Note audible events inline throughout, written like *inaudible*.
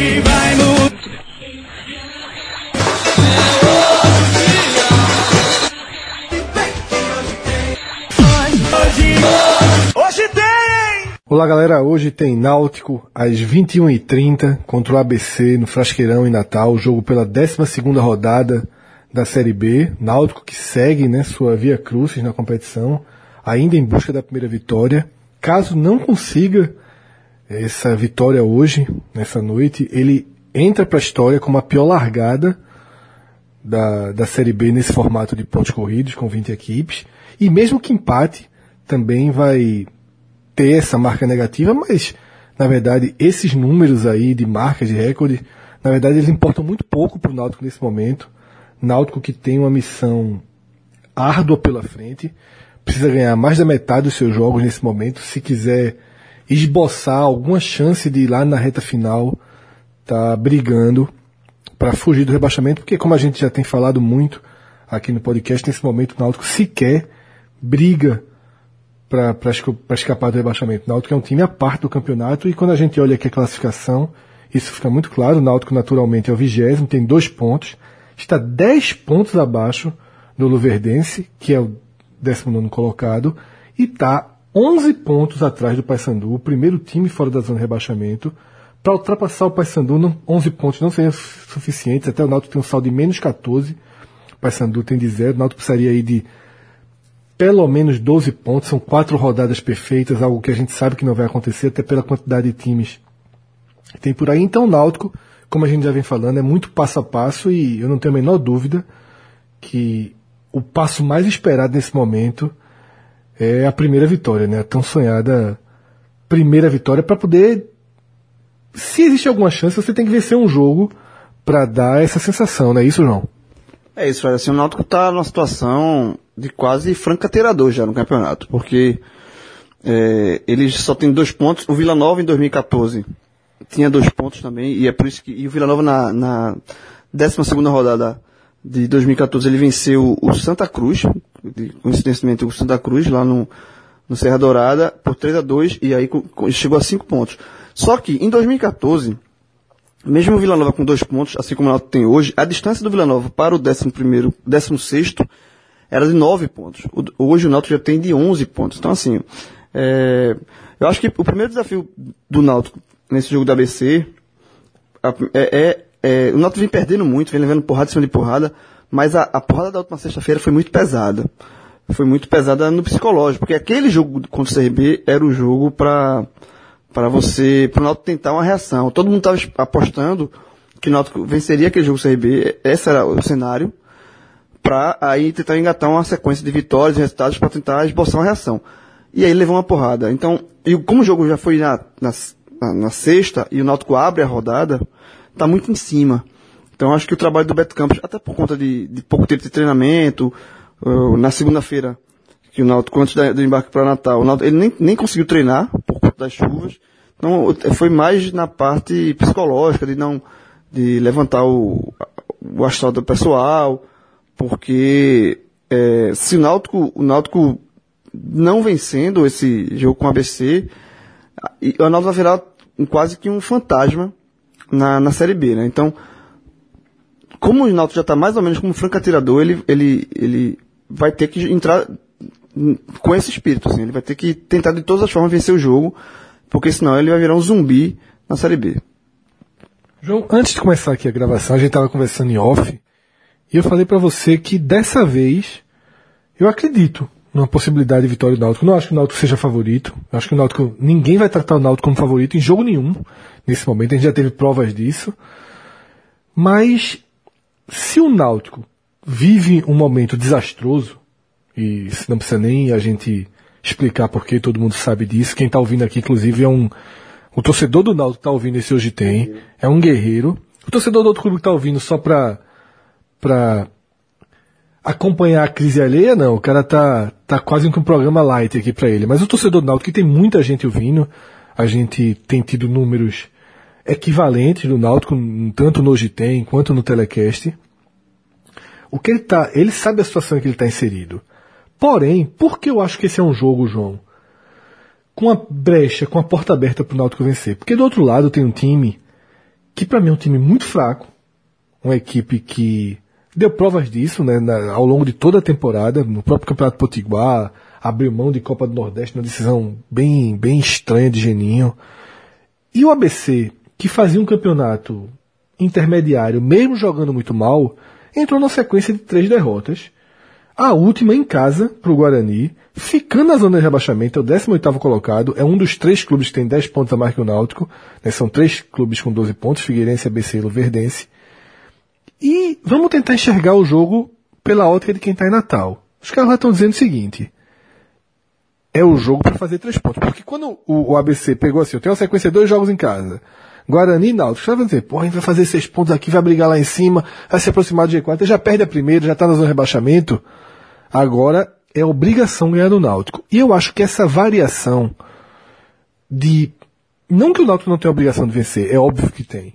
Hoje vai mudar. Olá galera, hoje tem Náutico às 21h30 contra o ABC no Frasqueirão em Natal, jogo pela 12ª rodada da Série B. Náutico que segue né, sua via crucis na competição, ainda em busca da primeira vitória. Caso não consiga essa vitória hoje, nessa noite, ele entra para a história como a pior largada da, da Série B nesse formato de pontos corridos, com 20 equipes. E mesmo que empate, também vai ter essa marca negativa, mas na verdade esses números aí de marcas de recorde, na verdade eles importam muito pouco para o Náutico nesse momento. Náutico que tem uma missão árdua pela frente, precisa ganhar mais da metade dos seus jogos nesse momento, se quiser esboçar alguma chance de ir lá na reta final, tá brigando para fugir do rebaixamento, porque como a gente já tem falado muito aqui no podcast, nesse momento o Náutico sequer briga para escapar do rebaixamento. O Náutico é um time à parte do campeonato e quando a gente olha aqui a classificação, isso fica muito claro. O Náutico naturalmente é o vigésimo, tem dois pontos, está dez pontos abaixo do Luverdense, que é o 19 colocado, e está 11 pontos atrás do Paysandu, o primeiro time fora da zona de rebaixamento. Para ultrapassar o Paysandu, não, 11 pontos não seriam suficientes, até o Náutico tem um saldo de menos 14, o Paysandu tem de zero, o Náutico precisaria aí de pelo menos 12 pontos, são quatro rodadas perfeitas, algo que a gente sabe que não vai acontecer, até pela quantidade de times que tem por aí. Então o Náutico, como a gente já vem falando, é muito passo a passo e eu não tenho a menor dúvida que o passo mais esperado nesse momento é a primeira vitória, né? A tão sonhada primeira vitória para poder se existe alguma chance, você tem que vencer um jogo para dar essa sensação, não é isso, João? É isso, velho. Assim, o Náutico tá numa situação de quase franca tirador já no campeonato, porque é, eles só tem dois pontos. O Vila Nova em 2014 tinha dois pontos também, e é por isso que e o Vila Nova na, na 12 segunda rodada de 2014 ele venceu o Santa Cruz, coincidentemente o Santa Cruz lá no, no Serra Dourada por 3 a 2 e aí chegou a 5 pontos. Só que em 2014 mesmo o Vila Nova com dois pontos, assim como o Náutico tem hoje, a distância do Vila Nova para o 11 primeiro, 16 era de 9 pontos. Hoje o Náutico já tem de 11 pontos. Então assim, é, eu acho que o primeiro desafio do Náutico nesse jogo da ABC é, é, é o Náutico vem perdendo muito, vem levando porrada em cima de porrada, mas a, a porrada da última sexta-feira foi muito pesada. Foi muito pesada no psicológico, porque aquele jogo contra o CRB era o jogo para para você, para o Náutico tentar uma reação. Todo mundo estava apostando que o Náutico venceria aquele jogo CRB, esse era o cenário, para aí tentar engatar uma sequência de vitórias e resultados para tentar esboçar uma reação. E aí levou uma porrada. Então, e como o jogo já foi na, na, na sexta e o Náutico abre a rodada, está muito em cima. Então acho que o trabalho do Beto Campos, até por conta de, de pouco tempo de treinamento, uh, na segunda-feira, que o Náutico, antes do embarque para Natal, Náutico, ele nem, nem conseguiu treinar por conta das chuvas. Então, foi mais na parte psicológica, de não, de levantar o, o astral do pessoal, porque, é, se o Náutico, o Náutico não vencendo esse jogo com o ABC, o Náutico vai virar um, quase que um fantasma na, na Série B, né? Então, como o Náutico já está mais ou menos como franco atirador, ele, ele, ele vai ter que entrar com esse espírito, assim. Ele vai ter que tentar de todas as formas vencer o jogo, porque senão ele vai virar um zumbi na Série B. João, antes de começar aqui a gravação, a gente estava conversando em off, e eu falei para você que dessa vez eu acredito numa possibilidade de vitória do Náutico. Não acho que o Náutico seja favorito. Acho que o Náutico, ninguém vai tratar o Náutico como favorito em jogo nenhum nesse momento. A gente já teve provas disso. Mas se o Náutico vive um momento desastroso, e não precisa nem a gente explicar porque todo mundo sabe disso. Quem está ouvindo aqui, inclusive, é um. O torcedor do Náutico está ouvindo esse hoje tem, é um guerreiro. O torcedor do outro clube está ouvindo só para para acompanhar a crise alheia, não. O cara tá, tá quase com um programa light aqui para ele. Mas o torcedor do Náutico, que tem muita gente ouvindo, a gente tem tido números equivalentes do Náutico, tanto no Hoje Tem quanto no Telecast. O que ele tá, ele sabe a situação em que ele está inserido. Porém, por que eu acho que esse é um jogo, João? Com a brecha, com a porta aberta para o Náutico vencer? Porque do outro lado tem um time que para mim é um time muito fraco, uma equipe que deu provas disso né, na- ao longo de toda a temporada, no próprio Campeonato Potiguar, abriu mão de Copa do Nordeste numa decisão bem, bem estranha de Geninho. E o ABC, que fazia um campeonato intermediário, mesmo jogando muito mal, entrou na sequência de três derrotas. A última em casa para o Guarani, ficando na zona de rebaixamento, é o 18º colocado, é um dos três clubes que tem 10 pontos a mais que o Náutico, né, são três clubes com 12 pontos, Figueirense, ABC e Luverdense. E vamos tentar enxergar o jogo pela ótica de quem está em Natal. Os caras lá estão dizendo o seguinte, é o jogo para fazer três pontos. Porque quando o, o ABC pegou assim, eu tenho uma sequência de dois jogos em casa, Guarani e Náutico, você vai dizer, pô, a gente vai fazer seis pontos aqui, vai brigar lá em cima, vai se aproximar do G4, já perde a primeira, já está na zona de rebaixamento. Agora é obrigação ganhar do Náutico. E eu acho que essa variação de. Não que o Náutico não tenha obrigação de vencer, é óbvio que tem.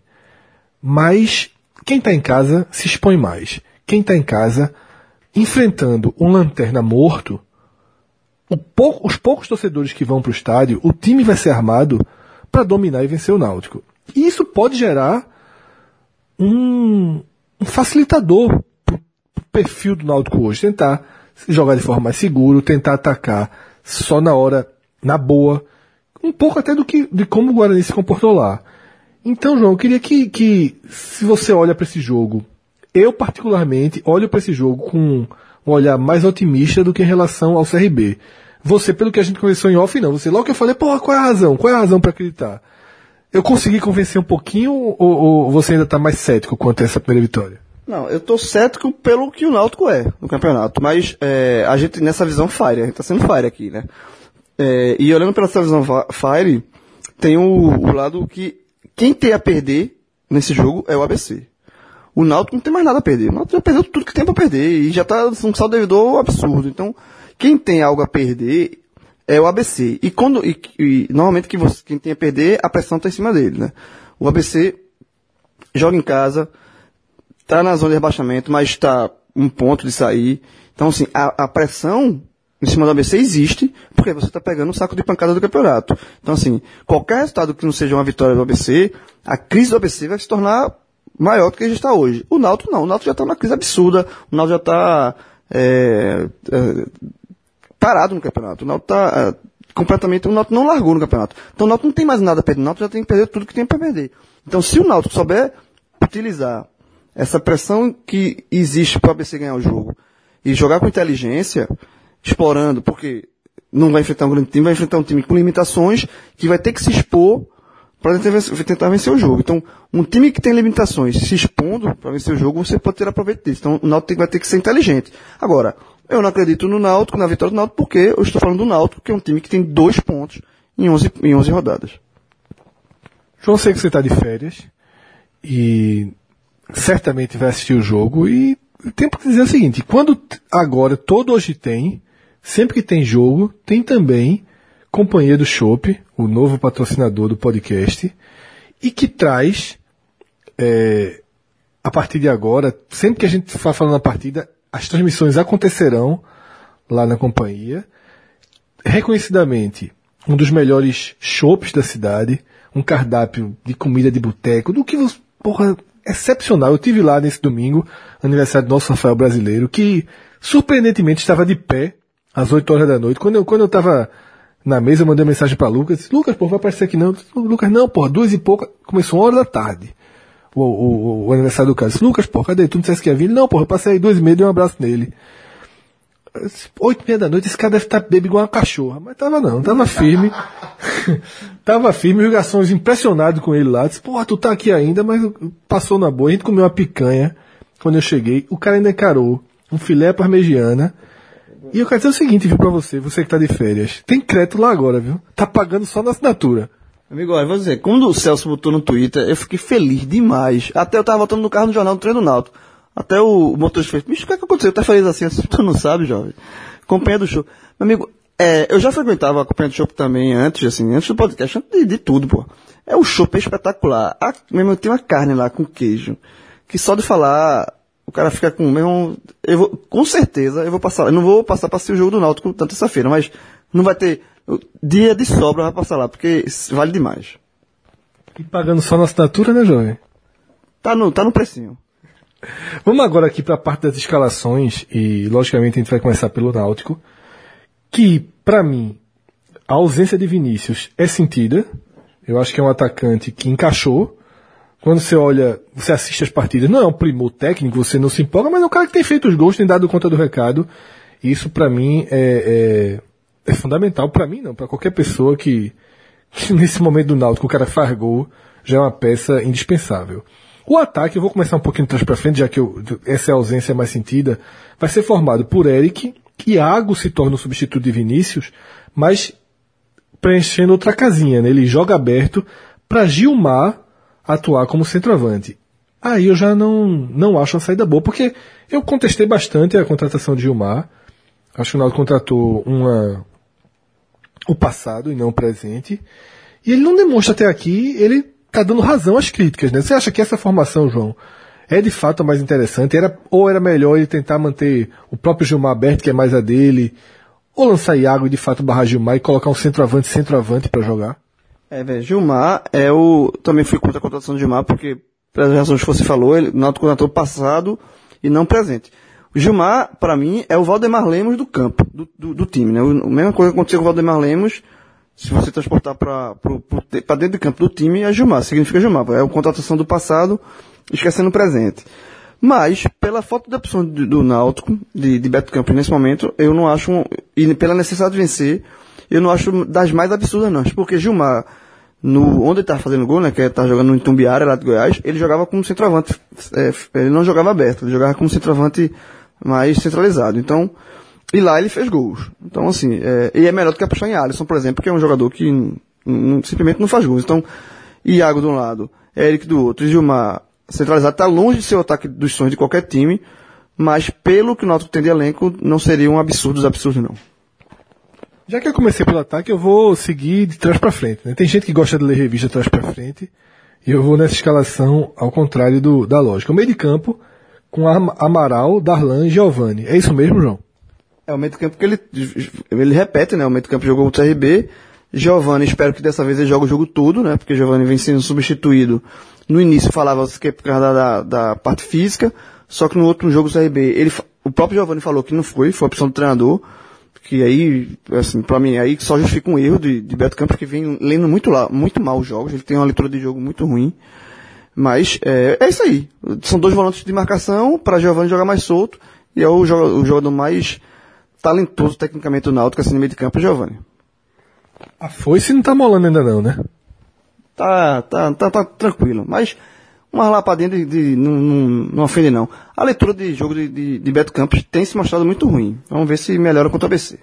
Mas quem está em casa se expõe mais. Quem está em casa, enfrentando um lanterna morto, o pou- os poucos torcedores que vão para o estádio, o time vai ser armado para dominar e vencer o Náutico. E isso pode gerar um, um facilitador pro perfil do Náutico hoje. Tentar jogar de forma mais segura, tentar atacar só na hora, na boa. Um pouco até do que, de como o Guarani se comportou lá. Então, João, eu queria que, que se você olha para esse jogo, eu particularmente olho para esse jogo com um olhar mais otimista do que em relação ao CRB. Você, pelo que a gente conversou em off, não. Você, logo que eu falei, porra, qual é a razão? Qual é a razão para acreditar? Eu consegui convencer um pouquinho ou, ou você ainda está mais cético quanto a essa primeira vitória? Não, eu tô cético pelo que o Náutico é no campeonato, mas é, a gente nessa visão Fire, a gente tá sendo Fire aqui, né? É, e olhando pela essa visão Fire, tem o, o lado que quem tem a perder nesse jogo é o ABC. O Náutico não tem mais nada a perder. O Náutico já perdeu tudo que tem pra perder e já tá um saldo devedor absurdo. Então, quem tem algo a perder é o ABC. E quando e, e normalmente que você, quem tem a perder, a pressão tá em cima dele, né? O ABC joga em casa, tá na zona de rebaixamento, mas está um ponto de sair. Então, assim, a, a pressão em cima do ABC existe, porque você está pegando o saco de pancada do campeonato. Então, assim, qualquer resultado que não seja uma vitória do ABC, a crise do ABC vai se tornar maior do que gente está hoje. O Náutico não, o Náutico já está numa crise absurda, o Náutico já está é, é, parado no campeonato. O Náutico está completamente, o Náutico não largou no campeonato. Então o Náutico não tem mais nada a perder, o Náutico já tem que perder tudo que tem para perder. Então se o Náutico souber utilizar essa pressão que existe para o ABC ganhar o jogo e jogar com inteligência, explorando, porque não vai enfrentar um grande time, vai enfrentar um time com limitações que vai ter que se expor para tentar vencer o jogo. Então, um time que tem limitações se expondo para vencer o jogo, você pode ter aproveito disso. Então, o Náutico vai ter que ser inteligente. Agora, eu não acredito no Náutico, na vitória do Náutico, porque eu estou falando do Náutico, que é um time que tem dois pontos em 11, em 11 rodadas. João, sei que você está de férias e certamente vai assistir o jogo e tem que dizer o seguinte, quando agora todo hoje tem, sempre que tem jogo, tem também Companhia do Chopp, o novo patrocinador do podcast, e que traz, é, a partir de agora, sempre que a gente for falando a partida, as transmissões acontecerão lá na companhia, reconhecidamente um dos melhores shops da cidade, um cardápio de comida de boteco, do que porra, excepcional. Eu tive lá nesse domingo, aniversário do nosso Rafael brasileiro, que surpreendentemente estava de pé às 8 horas da noite. Quando eu, quando eu tava na mesa, eu mandei uma mensagem para Lucas, Lucas, pô, vai aparecer aqui não. Lucas, não, porra, duas e pouca, começou uma hora da tarde. O, o, o aniversário do cara. Disse, Lucas, pô, cadê? Tu não dissesse que ia vir? Não, porra, eu passei aí duas e meia, dei um abraço nele. Oito e meia da noite, esse cara deve estar bêbado igual uma cachorra. Mas tava não, tava firme. *laughs* tava firme, os garçons impressionados com ele lá. Disse, porra, tu tá aqui ainda, mas passou na boa. A gente comeu uma picanha quando eu cheguei. O cara ainda encarou um filé parmegiana. E eu quero dizer o seguinte, viu, pra você, você que tá de férias. Tem crédito lá agora, viu? Tá pagando só na assinatura. Amigo, olha, vou dizer, quando o Celso botou no Twitter, eu fiquei feliz demais. Até eu tava voltando no carro no jornal do treino Náutico. Até o, motorista fez, bicho, o que é que aconteceu? Tá feliz assim? Tu não sabe, jovem. Companhia do show. Meu amigo, é, eu já frequentava a Companhia do Show também antes, assim, antes do podcast, antes de, de tudo, pô. É o show espetacular. A, mesmo, tem uma carne lá com queijo, que só de falar, o cara fica com mesmo, eu vou, com certeza, eu vou passar, eu não vou passar pra assistir o jogo do Náutico tanto essa feira, mas não vai ter, dia de sobra vai passar lá, porque vale demais. E pagando só na assinatura, né, jovem? Tá no, tá no precinho. Vamos agora aqui para a parte das escalações e logicamente a gente vai começar pelo Náutico, que para mim a ausência de Vinícius é sentida. Eu acho que é um atacante que encaixou. Quando você olha, você assiste as partidas, não é um primor técnico, você não se empolga, mas é um cara que tem feito os gols, tem dado conta do recado. Isso para mim é, é, é fundamental. Para mim não, para qualquer pessoa que, que *laughs* nesse momento do Náutico o cara faz gol, já é uma peça indispensável. O ataque, eu vou começar um pouquinho de trás para frente, já que eu, essa é a ausência mais sentida, vai ser formado por Eric, Iago se torna o substituto de Vinícius, mas preenchendo outra casinha, né? Ele joga aberto para Gilmar atuar como centroavante. Aí eu já não, não acho a saída boa, porque eu contestei bastante a contratação de Gilmar. Acho que o Naldo contratou uma, o passado e não o presente. E ele não demonstra até aqui, ele tá dando razão às críticas, né? Você acha que essa formação, João, é de fato a mais interessante? Era, ou era melhor ele tentar manter o próprio Gilmar aberto, que é mais a dele, ou lançar Iago e de fato barrar Gilmar e colocar um centroavante, centroavante para jogar? É, velho, Gilmar é o. Também fui contra a contratação de Gilmar, porque, pelas razões que você falou, ele não contratou passado e não presente. O Gilmar, para mim, é o Valdemar Lemos do campo, do, do, do time, né? A mesma coisa que aconteceu com o Valdemar Lemos, se você transportar para dentro do campo do time, é Gilmar, significa Gilmar. É a contratação do passado, esquecendo o presente. Mas, pela falta de opção do, do Náutico, de, de Beto Campos nesse momento, eu não acho, um, e pela necessidade de vencer, eu não acho das mais absurdas não. Porque Gilmar, no, onde ele tá fazendo gol, né, que ele tá jogando no Itumbiara, lá de Goiás, ele jogava como centroavante, é, ele não jogava aberto, ele jogava como centroavante mais centralizado. Então, e lá ele fez gols. Então, assim, é, e é melhor do que apostar em Alisson, por exemplo, que é um jogador que simplesmente não faz gols. Então, Iago de um lado, Eric do outro, Gilmar centralizado está longe de ser o ataque dos sonhos de qualquer time, mas pelo que o Náutico tem de elenco, não seria um absurdo dos absurdos, não. Já que eu comecei pelo ataque, eu vou seguir de trás para frente. Né? Tem gente que gosta de ler revista de trás para frente, e eu vou nessa escalação ao contrário do, da lógica. O meio de campo, com Amaral, Darlan e Giovanni. É isso mesmo, João? É o meio de campo que ele, ele repete, né? O meio de campo jogou o CRB. Giovanni, espero que dessa vez ele jogue o jogo todo, né? Porque Giovanni vem sendo substituído no início falava que é por causa da, da, parte física, só que no outro jogo do CRB, ele, o próprio Giovanni falou que não foi, foi a opção do treinador, que aí, assim, pra mim, aí só justifica um erro de, de Beto Campos, que vem lendo muito, lá, muito mal os jogos, ele tem uma leitura de jogo muito ruim. Mas é, é isso aí. São dois volantes de marcação para Giovanni jogar mais solto e é o jogador, o jogador mais talentoso tecnicamente do Náutico assim no meio de campo, Giovanni. A foice não tá molando ainda não, né? Tá, tá, tá, tá tranquilo. Mas uma lapadinha de, de, não, não, não ofende não. A leitura de jogo de, de, de, Beto Campos tem se mostrado muito ruim. Vamos ver se melhora contra o ABC.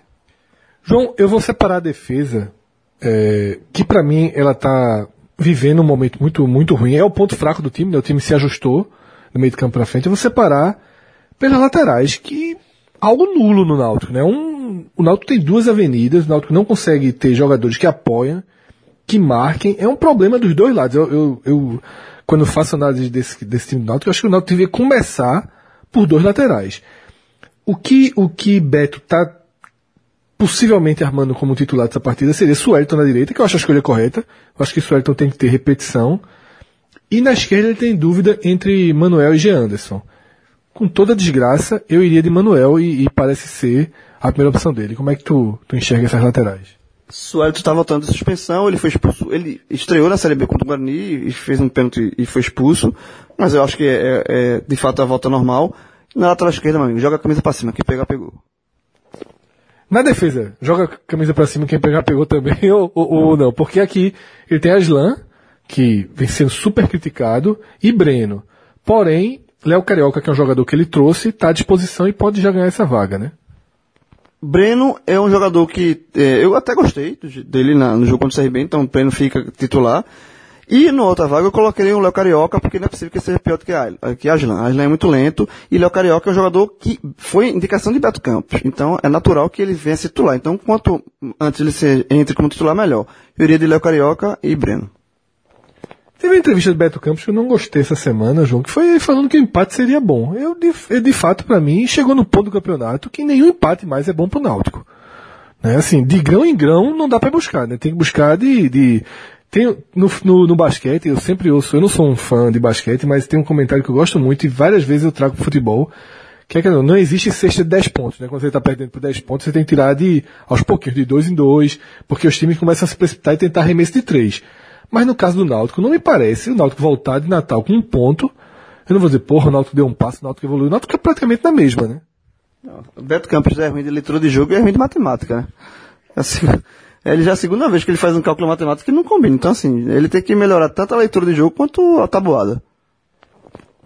João, eu vou separar a defesa, é, que para mim ela tá vivendo um momento muito, muito ruim. É o ponto fraco do time, né? O time se ajustou no meio do campo para frente. Eu vou separar pelas laterais, que algo nulo no Náutico, né? Um, o Náutico tem duas avenidas, o Náutico não consegue ter jogadores que apoiam que marquem. É um problema dos dois lados. Eu, eu, eu quando faço análise desse, desse time do Náutico, eu acho que o Náutico devia começar por dois laterais. O que o que Beto está possivelmente armando como titular dessa partida seria Suelton na direita, que eu acho a escolha correta. Eu acho que Suelton tem que ter repetição. E na esquerda ele tem dúvida entre Manuel e G. Anderson. Com toda desgraça, eu iria de Manuel e, e parece ser a primeira opção dele. Como é que tu, tu enxerga essas laterais? Suelito está voltando de suspensão, ele foi expulso, ele estreou na Série B contra o Guarani e fez um pênalti e foi expulso, mas eu acho que é, é, é de fato a volta normal. Na lateral esquerda, meu amigo, joga a camisa para cima, quem pegar, pegou. Na defesa, joga a camisa para cima, quem pegar, pegou também, *laughs* ou, ou, ou, não, porque aqui ele tem Aslan, que vem sendo super criticado, e Breno. Porém, Léo Carioca, que é um jogador que ele trouxe, está à disposição e pode já ganhar essa vaga, né? Breno é um jogador que é, eu até gostei dele na, no jogo contra o CRB, então o Breno fica titular. E no outra vaga eu coloquei o Léo Carioca, porque não é possível que seja pior do que, a, que Aslan. Aslan é muito lento, e Léo Carioca é um jogador que foi indicação de Beto Campos. Então é natural que ele venha se titular. Então quanto antes ele se, entre como titular, melhor. Eu iria de Léo Carioca e Breno. Teve uma entrevista de Beto Campos que eu não gostei essa semana, João, que foi falando que o empate seria bom. Eu, de, de fato, para mim, chegou no ponto do campeonato que nenhum empate mais é bom pro Náutico. Né? Assim, de grão em grão não dá para buscar, né? Tem que buscar de, de Tem, no, no, no basquete, eu sempre ouço, eu não sou um fã de basquete, mas tem um comentário que eu gosto muito e várias vezes eu trago pro futebol, que é que não, não existe cesta de 10 pontos, né? Quando você está perdendo por 10 pontos, você tem que tirar de, aos pouquinhos, de 2 em 2, porque os times começam a se precipitar e tentar arremesso de 3. Mas no caso do Náutico, não me parece o Náutico voltar de Natal com um ponto, eu não vou dizer, porra, o Náutico deu um passo, o Náutico evoluiu, o Náutico é praticamente na mesma, né? O Beto Campos é ruim de leitura de jogo e é ruim de matemática, né? Assim, *laughs* ele já é a segunda vez que ele faz um cálculo matemático que não combina. Então, assim, ele tem que melhorar tanto a leitura de jogo quanto a tabuada.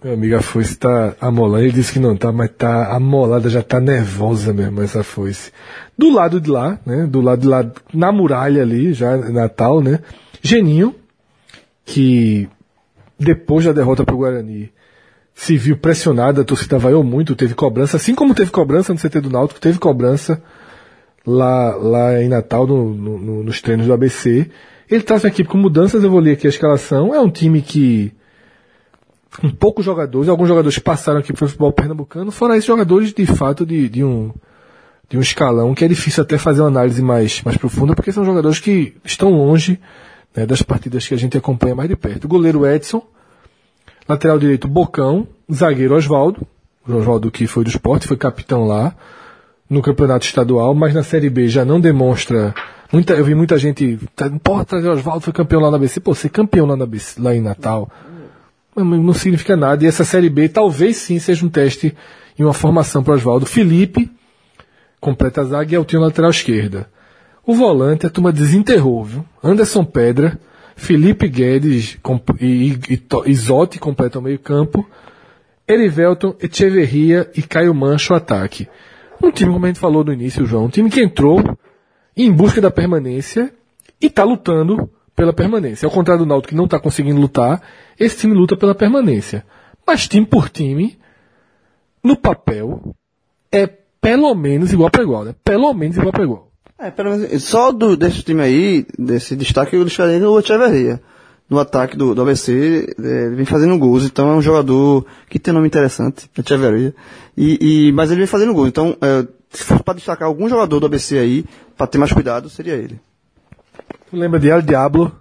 Meu amigo, a foice tá amolando. Ele disse que não tá, mas tá amolada, já tá nervosa mesmo essa foice. Do lado de lá, né? Do lado de lá, na muralha ali, já Natal, né? Geninho, que depois da derrota pro Guarani, se viu pressionado, a torcida vaiou muito, teve cobrança, assim como teve cobrança no CT do Náutico, teve cobrança lá, lá em Natal, no, no, nos treinos do ABC. Ele traz uma equipe com mudanças, eu vou ler aqui a escalação. É um time que, com poucos jogadores, alguns jogadores passaram aqui para o futebol pernambucano, foram esses jogadores de fato de, de um de um escalão que é difícil até fazer uma análise mais, mais profunda, porque são jogadores que estão longe né, das partidas que a gente acompanha mais de perto. Goleiro Edson, lateral direito Bocão, zagueiro Oswaldo, Oswaldo que foi do esporte, foi capitão lá no campeonato estadual, mas na Série B já não demonstra. Muita, eu vi muita gente. tá, Porra, trazer Oswaldo foi campeão lá na BC. Pô, ser campeão lá, na BC, lá em Natal não, significa nada. E essa Série B talvez sim seja um teste e uma formação para Oswaldo. Felipe completa a zaga e é o time lateral esquerda. O volante a turma desenterrou, viu? Anderson Pedra, Felipe Guedes e, e, e completam o meio campo. Erivelton, Echeverria e Caio Mancho ataque. Um time, como a gente falou no início, João, um time que entrou em busca da permanência e está lutando pela permanência. Ao contrário do Náutico que não está conseguindo lutar, esse time luta pela permanência. Mas time por time, no papel, é pelo menos igual para igual, né? Pelo menos igual para igual. É, pelo menos, só do, desse time aí, desse destaque, eu deixaria no Echeverria. No ataque do, do ABC, é, ele vem fazendo gols, então é um jogador que tem nome interessante, Echeverria. E, e, mas ele vem fazendo gols, então, é, se fosse para destacar algum jogador do ABC aí, para ter mais cuidado, seria ele. Tu lembra de El Diablo,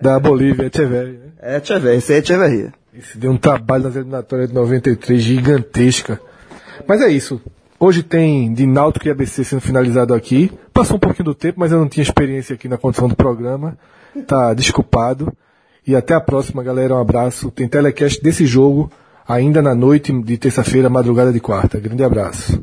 da Bolívia, Echeverri, né? É Echeverria, esse é Echeverria. Esse deu um trabalho nas eliminatórias de 93 gigantesca. Mas é isso. Hoje tem de Náutico e ABC sendo finalizado aqui. Passou um pouquinho do tempo, mas eu não tinha experiência aqui na condição do programa. Tá desculpado. E até a próxima, galera. Um abraço. Tem telecast desse jogo ainda na noite de terça-feira, madrugada de quarta. Grande abraço.